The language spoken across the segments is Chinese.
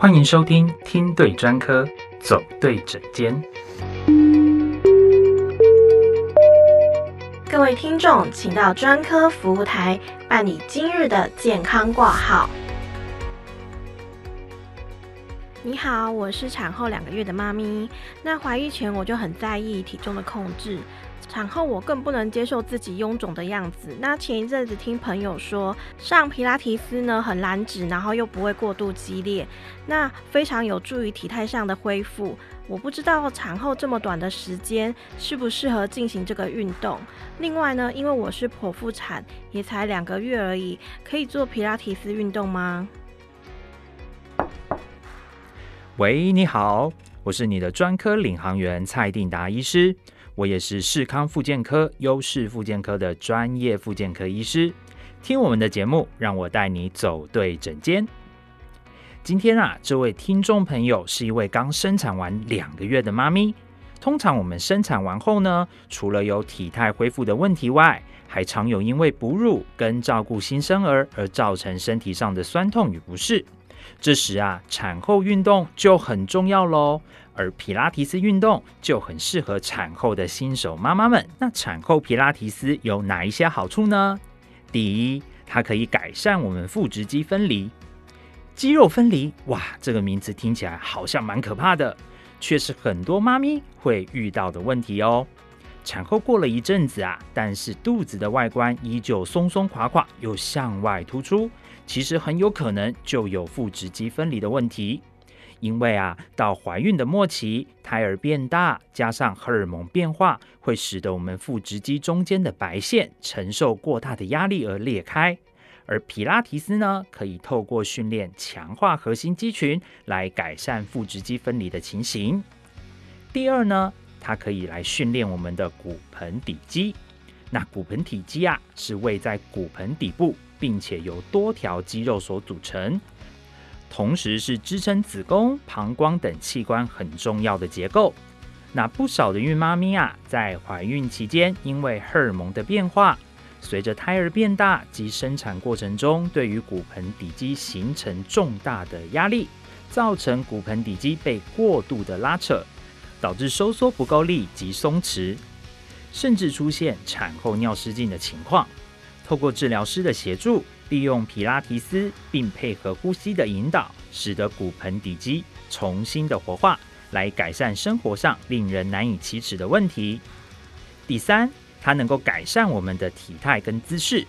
欢迎收听听对专科，走对诊间。各位听众，请到专科服务台办理今日的健康挂号。你好，我是产后两个月的妈咪。那怀孕前我就很在意体重的控制。产后我更不能接受自己臃肿的样子。那前一阵子听朋友说上皮拉提斯呢很燃脂，然后又不会过度激烈，那非常有助于体态上的恢复。我不知道产后这么短的时间适不适合进行这个运动。另外呢，因为我是剖腹产，也才两个月而已，可以做皮拉提斯运动吗？喂，你好，我是你的专科领航员蔡定达医师。我也是视康复健科优势复健科的专业复健科医师，听我们的节目，让我带你走对诊间。今天啊，这位听众朋友是一位刚生产完两个月的妈咪。通常我们生产完后呢，除了有体态恢复的问题外，还常有因为哺乳跟照顾新生儿而造成身体上的酸痛与不适。这时啊，产后运动就很重要喽。而皮拉提斯运动就很适合产后的新手妈妈们。那产后皮拉提斯有哪一些好处呢？第一，它可以改善我们腹直肌分离。肌肉分离，哇，这个名字听起来好像蛮可怕的，却是很多妈咪会遇到的问题哦。产后过了一阵子啊，但是肚子的外观依旧松松垮垮又向外突出，其实很有可能就有腹直肌分离的问题。因为啊，到怀孕的末期，胎儿变大，加上荷尔蒙变化，会使得我们腹直肌中间的白线承受过大的压力而裂开。而皮拉提斯呢，可以透过训练强化核心肌群，来改善腹直肌分离的情形。第二呢，它可以来训练我们的骨盆底肌。那骨盆底肌啊，是位在骨盆底部，并且由多条肌肉所组成。同时是支撑子宫、膀胱等器官很重要的结构。那不少的孕妈咪啊，在怀孕期间，因为荷尔蒙的变化，随着胎儿变大及生产过程中，对于骨盆底肌形成重大的压力，造成骨盆底肌被过度的拉扯，导致收缩不够力及松弛，甚至出现产后尿失禁的情况。透过治疗师的协助。利用皮拉提斯，并配合呼吸的引导，使得骨盆底肌重新的活化，来改善生活上令人难以启齿的问题。第三，它能够改善我们的体态跟姿势。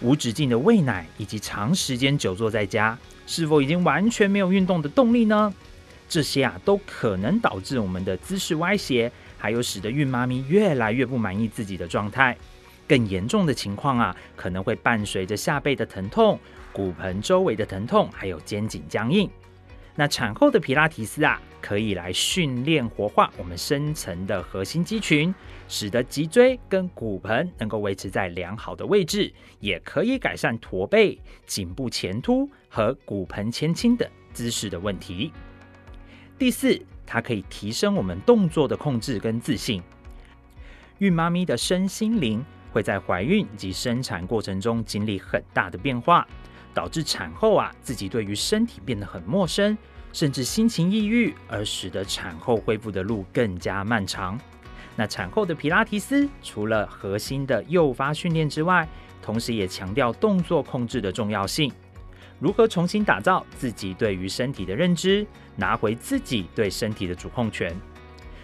无止境的喂奶以及长时间久坐在家，是否已经完全没有运动的动力呢？这些啊，都可能导致我们的姿势歪斜，还有使得孕妈咪越来越不满意自己的状态。更严重的情况啊，可能会伴随着下背的疼痛、骨盆周围的疼痛，还有肩颈僵硬。那产后的皮拉提斯啊，可以来训练活化我们深层的核心肌群，使得脊椎跟骨盆能够维持在良好的位置，也可以改善驼背、颈部前凸和骨盆前倾等姿势的问题。第四，它可以提升我们动作的控制跟自信。孕妈咪的身心灵。会在怀孕及生产过程中经历很大的变化，导致产后啊自己对于身体变得很陌生，甚至心情抑郁，而使得产后恢复的路更加漫长。那产后的皮拉提斯除了核心的诱发训练之外，同时也强调动作控制的重要性。如何重新打造自己对于身体的认知，拿回自己对身体的主控权？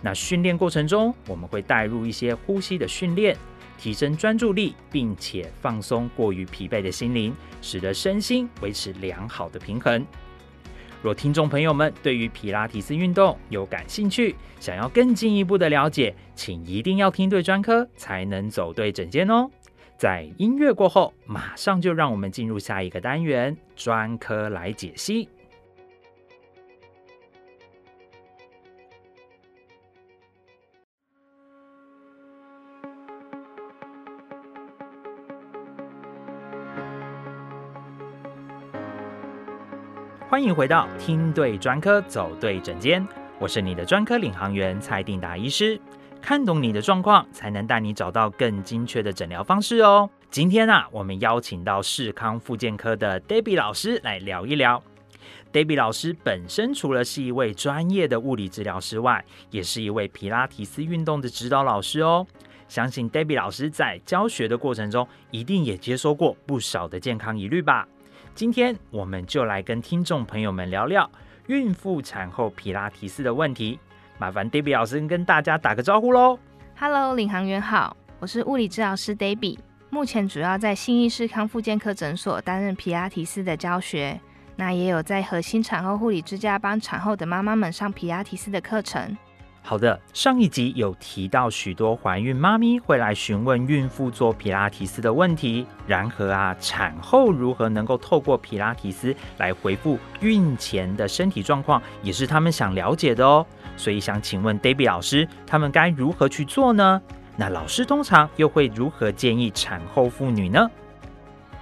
那训练过程中，我们会带入一些呼吸的训练。提升专注力，并且放松过于疲惫的心灵，使得身心维持良好的平衡。若听众朋友们对于皮拉提斯运动有感兴趣，想要更进一步的了解，请一定要听对专科，才能走对整间哦。在音乐过后，马上就让我们进入下一个单元——专科来解析。欢迎回到听对专科走对诊间，我是你的专科领航员蔡定达医师，看懂你的状况，才能带你找到更精确的诊疗方式哦。今天啊，我们邀请到视康复健科的 Debbie 老师来聊一聊。Debbie 老师本身除了是一位专业的物理治疗师外，也是一位皮拉提斯运动的指导老师哦。相信 Debbie 老师在教学的过程中，一定也接收过不少的健康疑虑吧。今天我们就来跟听众朋友们聊聊孕妇产后皮拉提斯的问题。麻烦 Debbie 老师跟大家打个招呼喽。Hello，领航员好，我是物理治疗师 Debbie，目前主要在新医师康复健科诊所担任皮拉提斯的教学。那也有在核心产后护理之家帮产后的妈妈们上皮拉提斯的课程。好的，上一集有提到许多怀孕妈咪会来询问孕妇做皮拉提斯的问题，然而啊，产后如何能够透过皮拉提斯来回复孕前的身体状况，也是他们想了解的哦。所以想请问 Debbie 老师，他们该如何去做呢？那老师通常又会如何建议产后妇女呢？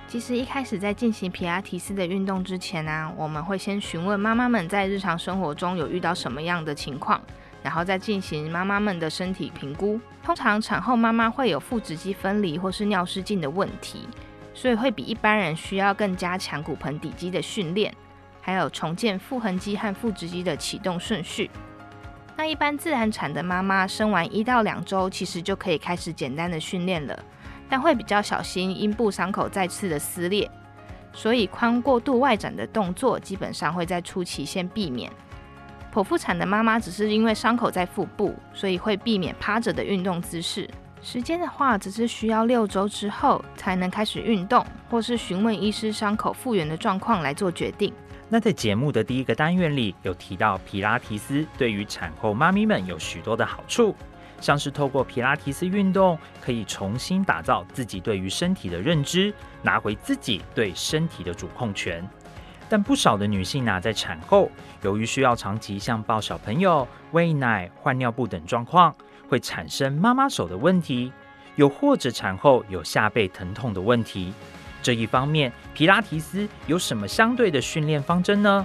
其实一开始在进行皮拉提斯的运动之前呢，我们会先询问妈妈们在日常生活中有遇到什么样的情况，然后再进行妈妈们的身体评估。通常产后妈妈会有腹直肌分离或是尿失禁的问题，所以会比一般人需要更加强骨盆底肌的训练，还有重建腹横肌和腹直肌的启动顺序。那一般自然产的妈妈生完一到两周，其实就可以开始简单的训练了。但会比较小心阴部伤口再次的撕裂，所以髋过度外展的动作基本上会在初期先避免。剖腹产的妈妈只是因为伤口在腹部，所以会避免趴着的运动姿势。时间的话，只是需要六周之后才能开始运动，或是询问医师伤口复原的状况来做决定。那在节目的第一个单元里，有提到皮拉提斯对于产后妈咪们有许多的好处。像是透过皮拉提斯运动，可以重新打造自己对于身体的认知，拿回自己对身体的主控权。但不少的女性呢，在产后由于需要长期像抱小朋友、喂奶、换尿布等状况，会产生妈妈手的问题，又或者产后有下背疼痛的问题。这一方面，皮拉提斯有什么相对的训练方针呢？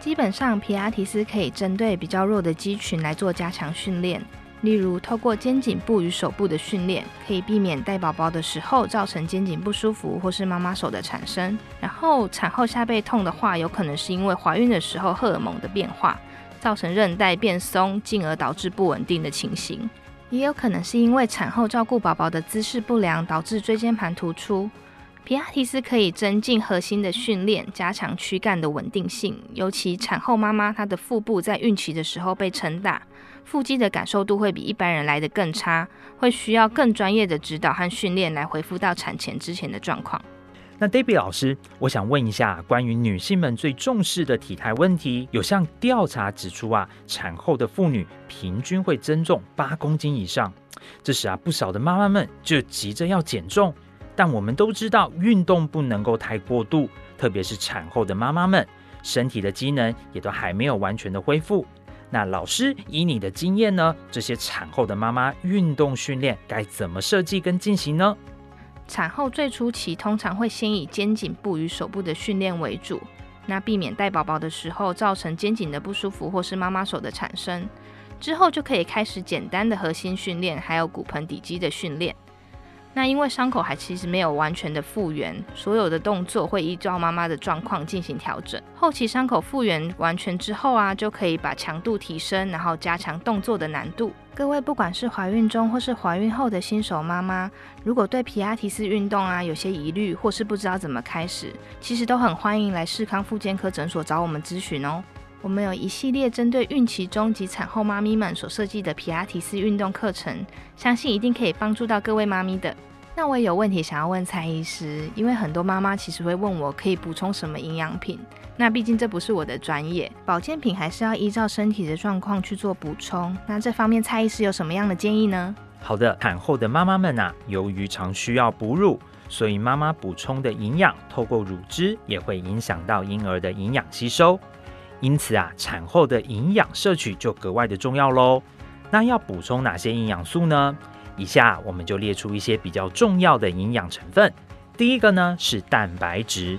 基本上，皮拉提斯可以针对比较弱的肌群来做加强训练。例如，透过肩颈部与手部的训练，可以避免带宝宝的时候造成肩颈不舒服或是妈妈手的产生。然后，产后下背痛的话，有可能是因为怀孕的时候荷尔蒙的变化，造成韧带变松，进而导致不稳定的情形。也有可能是因为产后照顾宝宝的姿势不良，导致椎间盘突出。皮亚提斯可以增进核心的训练，加强躯干的稳定性。尤其产后妈妈，她的腹部在孕期的时候被撑大，腹肌的感受度会比一般人来得更差，会需要更专业的指导和训练来恢复到产前之前的状况。那 Debbie 老师，我想问一下，关于女性们最重视的体态问题，有项调查指出啊，产后的妇女平均会增重八公斤以上，这时啊，不少的妈妈们就急着要减重。但我们都知道，运动不能够太过度，特别是产后的妈妈们，身体的机能也都还没有完全的恢复。那老师以你的经验呢，这些产后的妈妈运动训练该怎么设计跟进行呢？产后最初期通常会先以肩颈部与手部的训练为主，那避免带宝宝的时候造成肩颈的不舒服或是妈妈手的产生。之后就可以开始简单的核心训练，还有骨盆底肌的训练。那因为伤口还其实没有完全的复原，所有的动作会依照妈妈的状况进行调整。后期伤口复原完全之后啊，就可以把强度提升，然后加强动作的难度。各位不管是怀孕中或是怀孕后的新手妈妈，如果对皮亚提斯运动啊有些疑虑，或是不知道怎么开始，其实都很欢迎来视康复健科诊所找我们咨询哦。我们有一系列针对孕期中及产后妈咪们所设计的皮拉提斯运动课程，相信一定可以帮助到各位妈咪的。那我也有问题想要问蔡医师，因为很多妈妈其实会问我可以补充什么营养品。那毕竟这不是我的专业，保健品还是要依照身体的状况去做补充。那这方面蔡医师有什么样的建议呢？好的，产后的妈妈们啊，由于常需要哺乳，所以妈妈补充的营养透过乳汁也会影响到婴儿的营养吸收。因此啊，产后的营养摄取就格外的重要喽。那要补充哪些营养素呢？以下我们就列出一些比较重要的营养成分。第一个呢是蛋白质，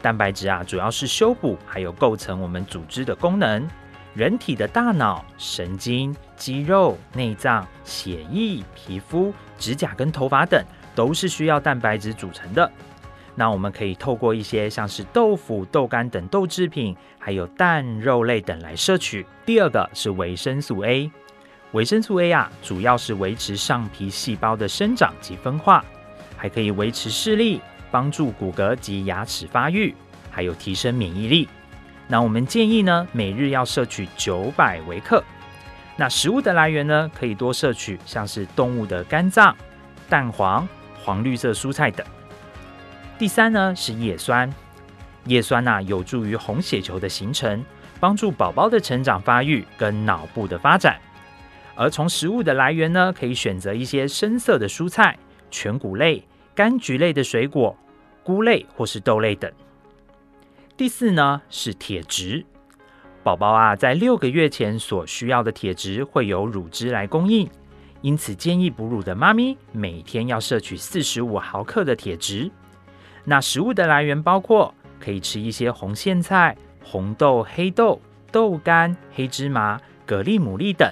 蛋白质啊主要是修补还有构成我们组织的功能。人体的大脑、神经、肌肉、内脏、血液、皮肤、指甲跟头发等，都是需要蛋白质组成的。那我们可以透过一些像是豆腐、豆干等豆制品，还有蛋、肉类等来摄取。第二个是维生素 A，维生素 A 啊，主要是维持上皮细胞的生长及分化，还可以维持视力，帮助骨骼及牙齿发育，还有提升免疫力。那我们建议呢，每日要摄取九百微克。那食物的来源呢，可以多摄取像是动物的肝脏、蛋黄、黄绿色蔬菜等。第三呢是叶酸，叶酸呐有助于红血球的形成，帮助宝宝的成长发育跟脑部的发展。而从食物的来源呢，可以选择一些深色的蔬菜、全谷类、柑橘类的水果、菇类或是豆类等。第四呢是铁质，宝宝啊在六个月前所需要的铁质会由乳汁来供应，因此建议哺乳的妈咪每天要摄取四十五毫克的铁质。那食物的来源包括可以吃一些红苋菜、红豆、黑豆、豆干、黑芝麻、蛤蜊、牡蛎等，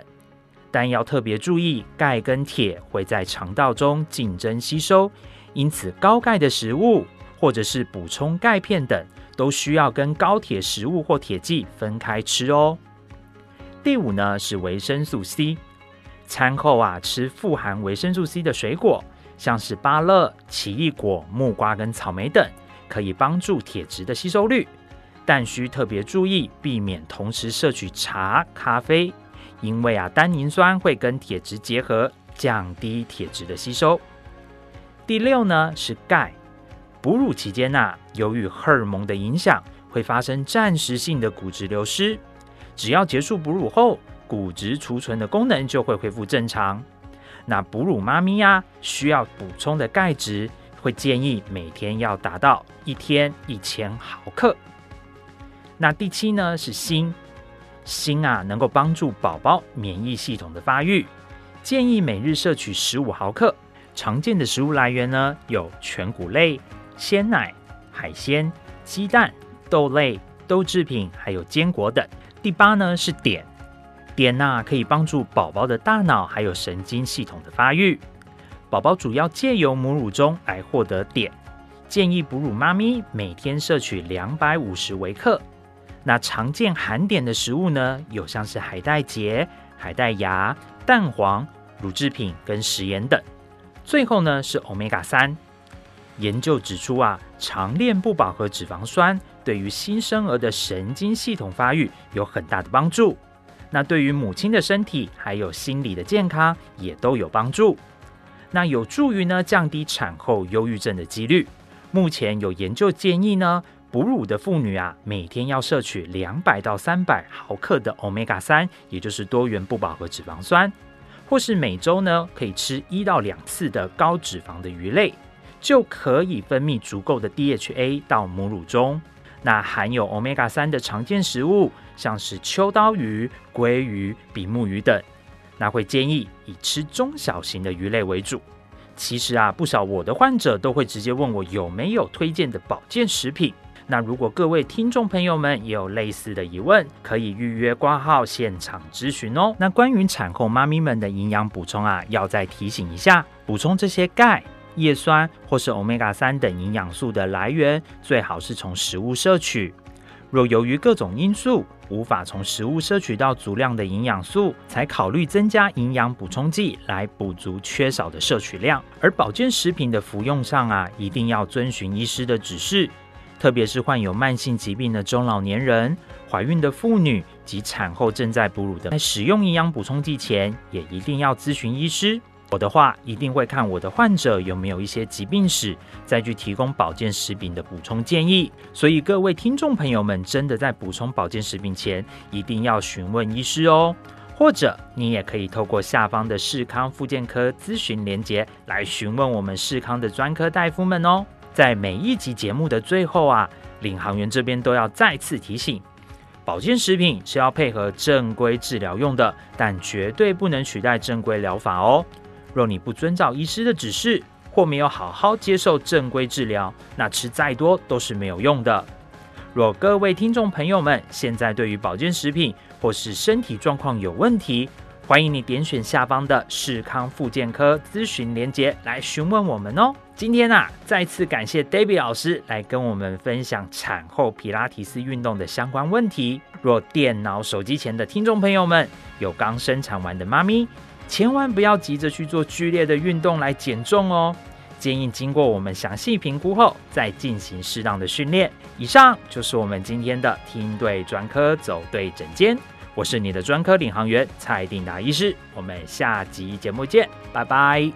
但要特别注意，钙跟铁会在肠道中竞争吸收，因此高钙的食物或者是补充钙片等，都需要跟高铁食物或铁剂分开吃哦。第五呢是维生素 C，餐后啊吃富含维生素 C 的水果。像是芭乐、奇异果、木瓜跟草莓等，可以帮助铁质的吸收率，但需特别注意避免同时摄取茶、咖啡，因为啊单宁酸会跟铁质结合，降低铁质的吸收。第六呢是钙，哺乳期间呐，由于荷尔蒙的影响，会发生暂时性的骨质流失，只要结束哺乳后，骨质储存的功能就会恢复正常。那哺乳妈咪呀，需要补充的钙质，会建议每天要达到一天一千毫克。那第七呢是锌，锌啊能够帮助宝宝免疫系统的发育，建议每日摄取十五毫克。常见的食物来源呢有全谷类、鲜奶、海鲜、鸡蛋、豆类、豆制品，还有坚果等。第八呢是碘。碘钠可以帮助宝宝的大脑还有神经系统的发育。宝宝主要借由母乳中来获得碘，建议哺乳妈咪每天摄取两百五十微克。那常见含碘的食物呢，有像是海带结、海带芽、蛋黄、乳制品跟食盐等。最后呢是欧米伽三。研究指出啊，长链不饱和脂肪酸对于新生儿的神经系统发育有很大的帮助。那对于母亲的身体还有心理的健康也都有帮助。那有助于呢降低产后忧郁症的几率。目前有研究建议呢，哺乳的妇女啊，每天要摄取两百到三百毫克的欧米伽三，也就是多元不饱和脂肪酸，或是每周呢可以吃一到两次的高脂肪的鱼类，就可以分泌足够的 DHA 到母乳中。那含有 Omega 三的常见食物，像是秋刀鱼、鲑鱼、比目鱼等，那会建议以吃中小型的鱼类为主。其实啊，不少我的患者都会直接问我有没有推荐的保健食品。那如果各位听众朋友们也有类似的疑问，可以预约挂号现场咨询哦。那关于产后妈咪们的营养补充啊，要再提醒一下，补充这些钙。叶酸或是欧米伽三等营养素的来源，最好是从食物摄取。若由于各种因素无法从食物摄取到足量的营养素，才考虑增加营养补充剂来补足缺少的摄取量。而保健食品的服用上啊，一定要遵循医师的指示，特别是患有慢性疾病的中老年人、怀孕的妇女及产后正在哺乳的，在使用营养补充剂前，也一定要咨询医师。我的话一定会看我的患者有没有一些疾病史，再去提供保健食品的补充建议。所以各位听众朋友们，真的在补充保健食品前，一定要询问医师哦。或者你也可以透过下方的视康复健科咨询连结来询问我们视康的专科大夫们哦。在每一集节目的最后啊，领航员这边都要再次提醒，保健食品是要配合正规治疗用的，但绝对不能取代正规疗法哦。若你不遵照医师的指示，或没有好好接受正规治疗，那吃再多都是没有用的。若各位听众朋友们现在对于保健食品或是身体状况有问题，欢迎你点选下方的视康复健科咨询连结来询问我们哦。今天啊，再次感谢 David 老师来跟我们分享产后皮拉提斯运动的相关问题。若电脑、手机前的听众朋友们有刚生产完的妈咪，千万不要急着去做剧烈的运动来减重哦。建议经过我们详细评估后再进行适当的训练。以上就是我们今天的听对专科走对诊间。我是你的专科领航员蔡定达医师，我们下集节目见，拜拜。